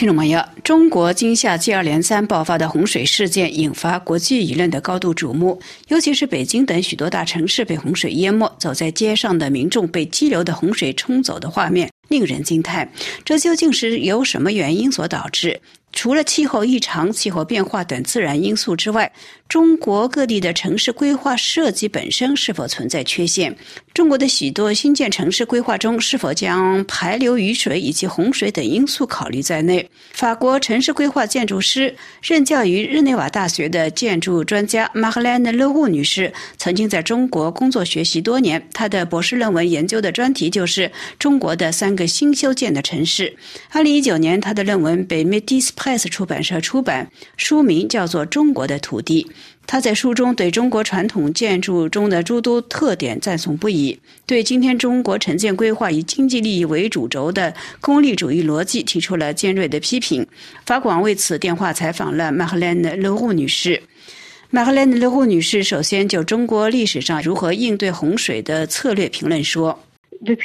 听众朋友，中国今夏接二连三爆发的洪水事件引发国际舆论的高度瞩目，尤其是北京等许多大城市被洪水淹没，走在街上的民众被激流的洪水冲走的画面。令人惊叹。这究竟是由什么原因所导致？除了气候异常、气候变化等自然因素之外，中国各地的城市规划设计本身是否存在缺陷？中国的许多新建城市规划中是否将排流雨水以及洪水等因素考虑在内？法国城市规划建筑师、任教于日内瓦大学的建筑专家马赫兰·勒沃女士曾经在中国工作学习多年，她的博士论文研究的专题就是中国的三个新修建的城市。二零一九年，他的论文被 Metis Press 出版社出版，书名叫做《中国的土地》。他在书中对中国传统建筑中的诸多特点赞颂不已，对今天中国城建规划以经济利益为主轴的功利主义逻辑提出了尖锐的批评。法广为此电话采访了马赫兰·勒户女士。马赫兰·勒户女士首先就中国历史上如何应对洪水的策略评论说。自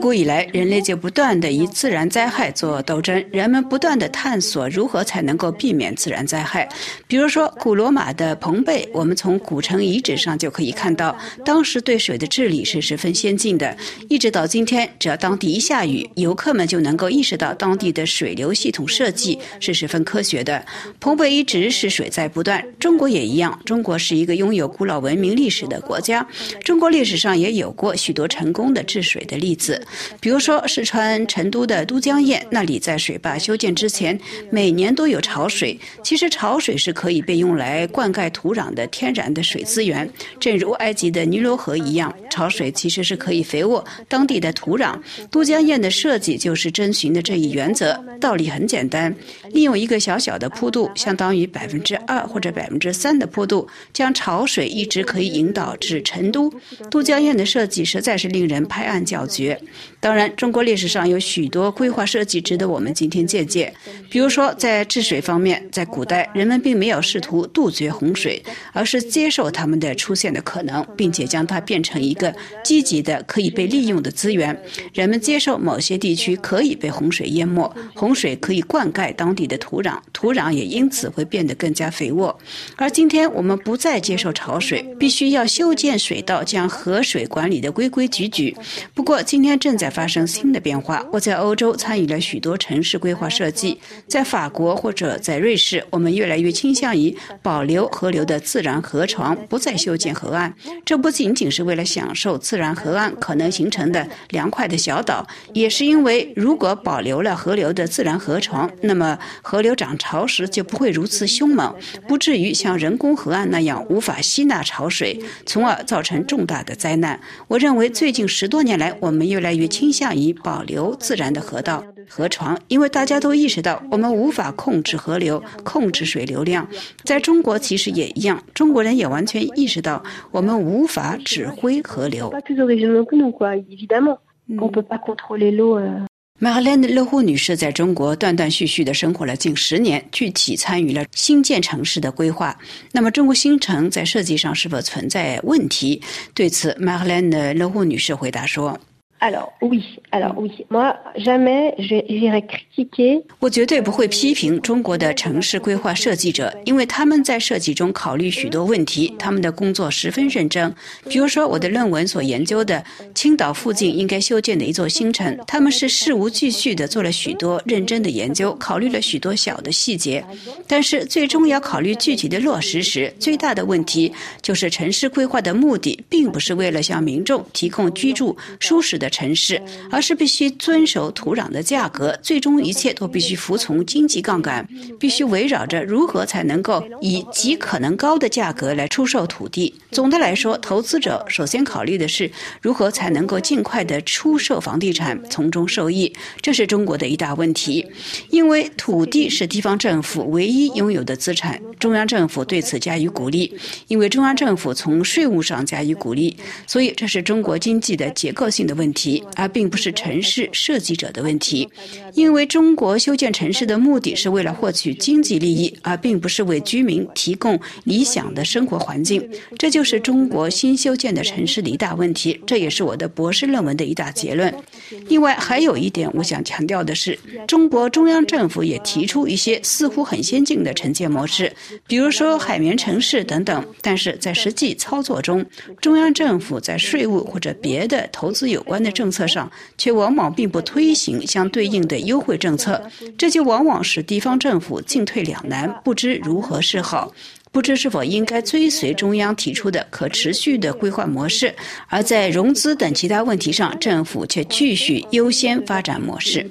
古以来，人类就不断的以自然灾害做斗争。人们不断的探索如何才能够避免自然灾害。比如说，古罗马的彭贝，我们从古城遗址上就可以看到，当时对水的治理是十分先进的。一直到今天，只要当地一下雨，游客们就能够意识到当地的水流系统设计是十分科学的。彭贝一直是水灾不断，中国也一样。中国是一个拥有古老文明历史的国家。中国历史上也有过许多成功的治水的例子，比如说四川成都的都江堰，那里在水坝修建之前，每年都有潮水。其实潮水是可以被用来灌溉土壤的天然的水资源，正如埃及的尼罗河一样，潮水其实是可以肥沃当地的土壤。都江堰的设计就是遵循的这一原则，道理很简单，利用一个小小的坡度，相当于百分之二或者百分之三的坡度，将潮水一直可以引导至。成都都江堰的设计实在是令人拍案叫绝。当然，中国历史上有许多规划设计值得我们今天借鉴。比如说，在治水方面，在古代人们并没有试图杜绝洪水，而是接受它们的出现的可能，并且将它变成一个积极的可以被利用的资源。人们接受某些地区可以被洪水淹没，洪水可以灌溉当地的土壤，土壤也因此会变得更加肥沃。而今天我们不再接受潮水，必须要修建。水稻将河水管理的规规矩矩。不过，今天正在发生新的变化。我在欧洲参与了许多城市规划设计，在法国或者在瑞士，我们越来越倾向于保留河流的自然河床，不再修建河岸。这不仅仅是为了享受自然河岸可能形成的凉快的小岛，也是因为如果保留了河流的自然河床，那么河流涨潮时就不会如此凶猛，不至于像人工河岸那样无法吸纳潮水，从而。造造成重大的灾难。我认为，最近十多年来，我们越来越倾向于保留自然的河道、河床，因为大家都意识到，我们无法控制河流、控制水流量。在中国，其实也一样，中国人也完全意识到，我们无法指挥河流。Marlene Le Hu 女士在中国断断续续的生活了近十年，具体参与了新建城市的规划。那么，中国新城在设计上是否存在问题？对此，，Marlene Le Hu 女士回答说。我绝对不会批评中国的城市规划设计者，因为他们在设计中考虑许多问题，他们的工作十分认真。比如说，我的论文所研究的青岛附近应该修建的一座新城，他们是事无巨细的做了许多认真的研究，考虑了许多小的细节。但是，最终要考虑具体的落实时，最大的问题就是城市规划的目的并不是为了向民众提供居住舒适的。城市，而是必须遵守土壤的价格，最终一切都必须服从经济杠杆，必须围绕着如何才能够以极可能高的价格来出售土地。总的来说，投资者首先考虑的是如何才能够尽快的出售房地产，从中受益。这是中国的一大问题，因为土地是地方政府唯一拥有的资产，中央政府对此加以鼓励，因为中央政府从税务上加以鼓励，所以这是中国经济的结构性的问题。题而并不是城市设计者的问题，因为中国修建城市的目的是为了获取经济利益，而并不是为居民提供理想的生活环境。这就是中国新修建的城市的一大问题，这也是我的博士论文的一大结论。另外，还有一点我想强调的是，中国中央政府也提出一些似乎很先进的城建模式，比如说海绵城市等等，但是在实际操作中，中央政府在税务或者别的投资有关的政策上，却往往并不推行相对应的优惠政策，这就往往使地方政府进退两难，不知如何是好，不知是否应该追随中央提出的可持续的规划模式，而在融资等其他问题上，政府却继续优先发展模式。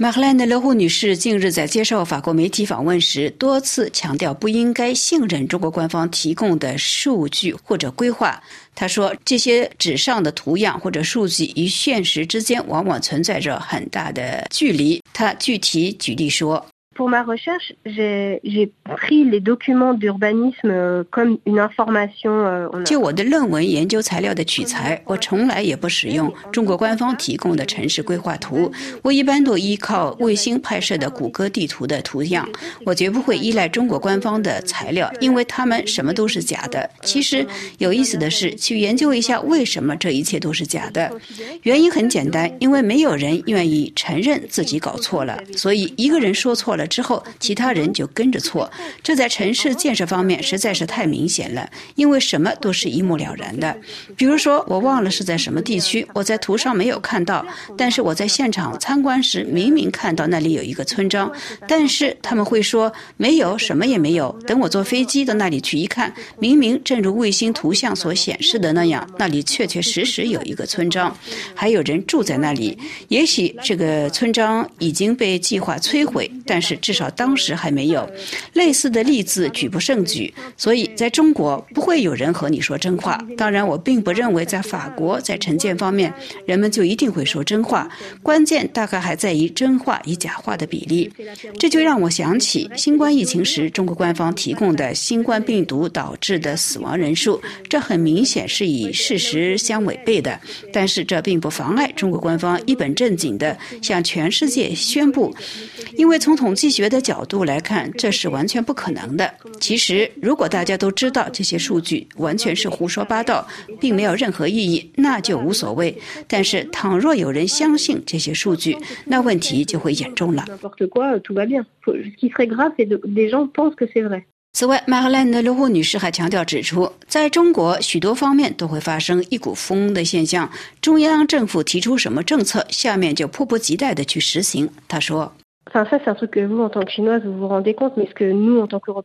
马赫兰的勒胡女士近日在接受法国媒体访问时，多次强调不应该信任中国官方提供的数据或者规划。她说，这些纸上的图样或者数据与现实之间往往存在着很大的距离。她具体举例说。Pour ma recherche, j'ai pris les documents d'urbanisme comme une information. 就我的论文研究材料的取材，我从来也不使用中国官方提供的城市规划图。我一般都依靠卫星拍摄的谷歌地图的图样。我绝不会依赖中国官方的材料，因为他们什么都是假的。其实有意思的是，去研究一下为什么这一切都是假的。原因很简单，因为没有人愿意承认自己搞错了，所以一个人说错了。之后，其他人就跟着错。这在城市建设方面实在是太明显了，因为什么都是一目了然的。比如说，我忘了是在什么地区，我在图上没有看到，但是我在现场参观时明明看到那里有一个村庄。但是他们会说没有，什么也没有。等我坐飞机到那里去一看，明明正如卫星图像所显示的那样，那里确确实实有一个村庄，还有人住在那里。也许这个村庄已经被计划摧毁，但是。至少当时还没有类似的例子举不胜举，所以在中国不会有人和你说真话。当然，我并不认为在法国在城建方面人们就一定会说真话。关键大概还在于真话与假话的比例。这就让我想起新冠疫情时中国官方提供的新冠病毒导致的死亡人数，这很明显是与事实相违背的。但是这并不妨碍中国官方一本正经地向全世界宣布，因为从统计。学的角度来看，这是完全不可能的。其实，如果大家都知道这些数据完全是胡说八道，并没有任何意义，那就无所谓。但是，倘若有人相信这些数据，那问题就会严重了。此外，马赫兰的罗霍女士还强调指出，在中国许多方面都会发生一股风的现象。中央政府提出什么政策，下面就迫不及待的去实行。她说。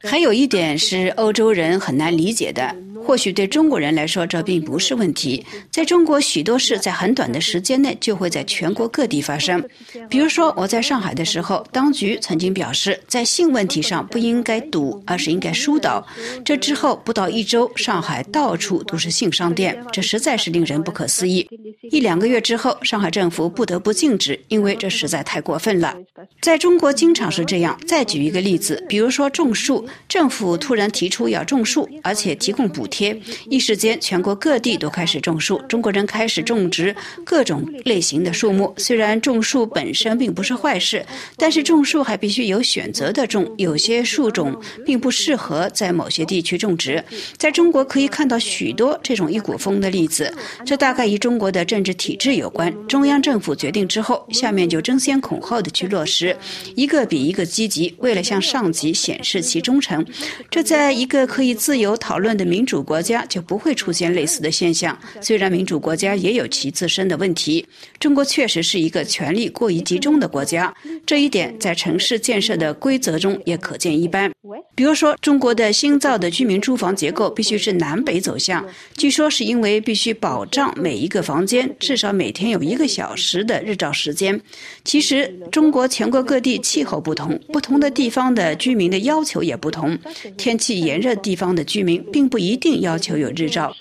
还有一点是欧洲人很难理解的，或许对中国人来说这并不是问题。在中国，许多事在很短的时间内就会在全国各地发生。比如说，我在上海的时候，当局曾经表示，在性问题上不应该赌，而是应该疏导。这之后不到一周，上海到处都是性商店，这实在是令人不可思议。一两个月之后，上海政府不得不禁止，因为这实在太过分了。在在中国经常是这样。再举一个例子，比如说种树，政府突然提出要种树，而且提供补贴，一时间全国各地都开始种树，中国人开始种植各种类型的树木。虽然种树本身并不是坏事，但是种树还必须有选择的种，有些树种并不适合在某些地区种植。在中国可以看到许多这种一股风的例子，这大概与中国的政治体制有关。中央政府决定之后，下面就争先恐后的去落实。一个比一个积极，为了向上级显示其忠诚，这在一个可以自由讨论的民主国家就不会出现类似的现象。虽然民主国家也有其自身的问题，中国确实是一个权力过于集中的国家，这一点在城市建设的规则中也可见一斑。比如说，中国的新造的居民住房结构必须是南北走向，据说是因为必须保障每一个房间至少每天有一个小时的日照时间。其实，中国全国各地气候不同，不同的地方的居民的要求也不同。天气炎热地方的居民并不一定要求有日照。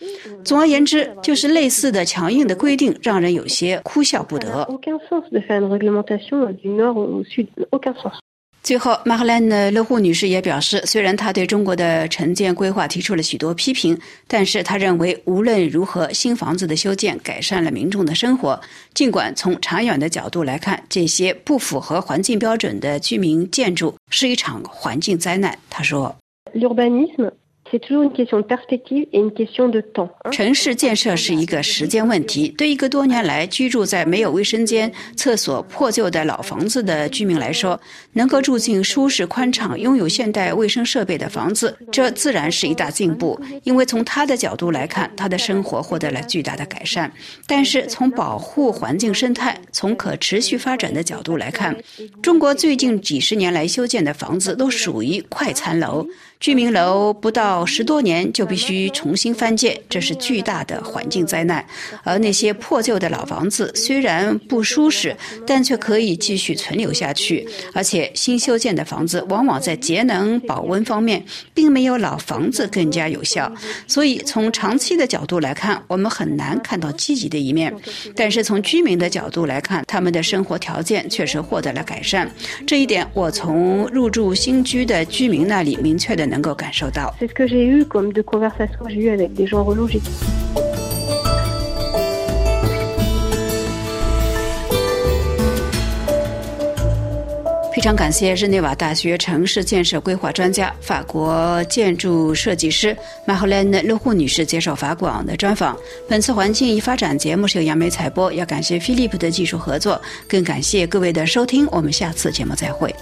总而言之，就是类似的强硬的规定，让人有些哭笑不得。最后，马赫兰的勒户女士也表示，虽然她对中国的城建规划提出了许多批评，但是她认为无论如何，新房子的修建改善了民众的生活。尽管从长远的角度来看，这些不符合环境标准的居民建筑是一场环境灾难。她说。城市建设是一个时间问题。对一个多年来居住在没有卫生间、厕所、破旧的老房子的居民来说，能够住进舒适、宽敞、拥有现代卫生设备的房子，这自然是一大进步。因为从他的角度来看，他的生活获得了巨大的改善。但是从保护环境生态、从可持续发展的角度来看，中国最近几十年来修建的房子都属于快餐楼。居民楼不到十多年就必须重新翻建，这是巨大的环境灾难。而那些破旧的老房子虽然不舒适，但却可以继续存留下去。而且新修建的房子往往在节能保温方面并没有老房子更加有效。所以从长期的角度来看，我们很难看到积极的一面。但是从居民的角度来看，他们的生活条件确实获得了改善。这一点我从入住新居的居民那里明确的。能够感受到。非常感谢日内瓦大学城市建设规划专家、法国建筑设计师马赫兰·勒户女士接受法广的专访。本次环境与发展节目是由杨梅采播，要感谢飞利浦的技术合作，更感谢各位的收听。我们下次节目再会。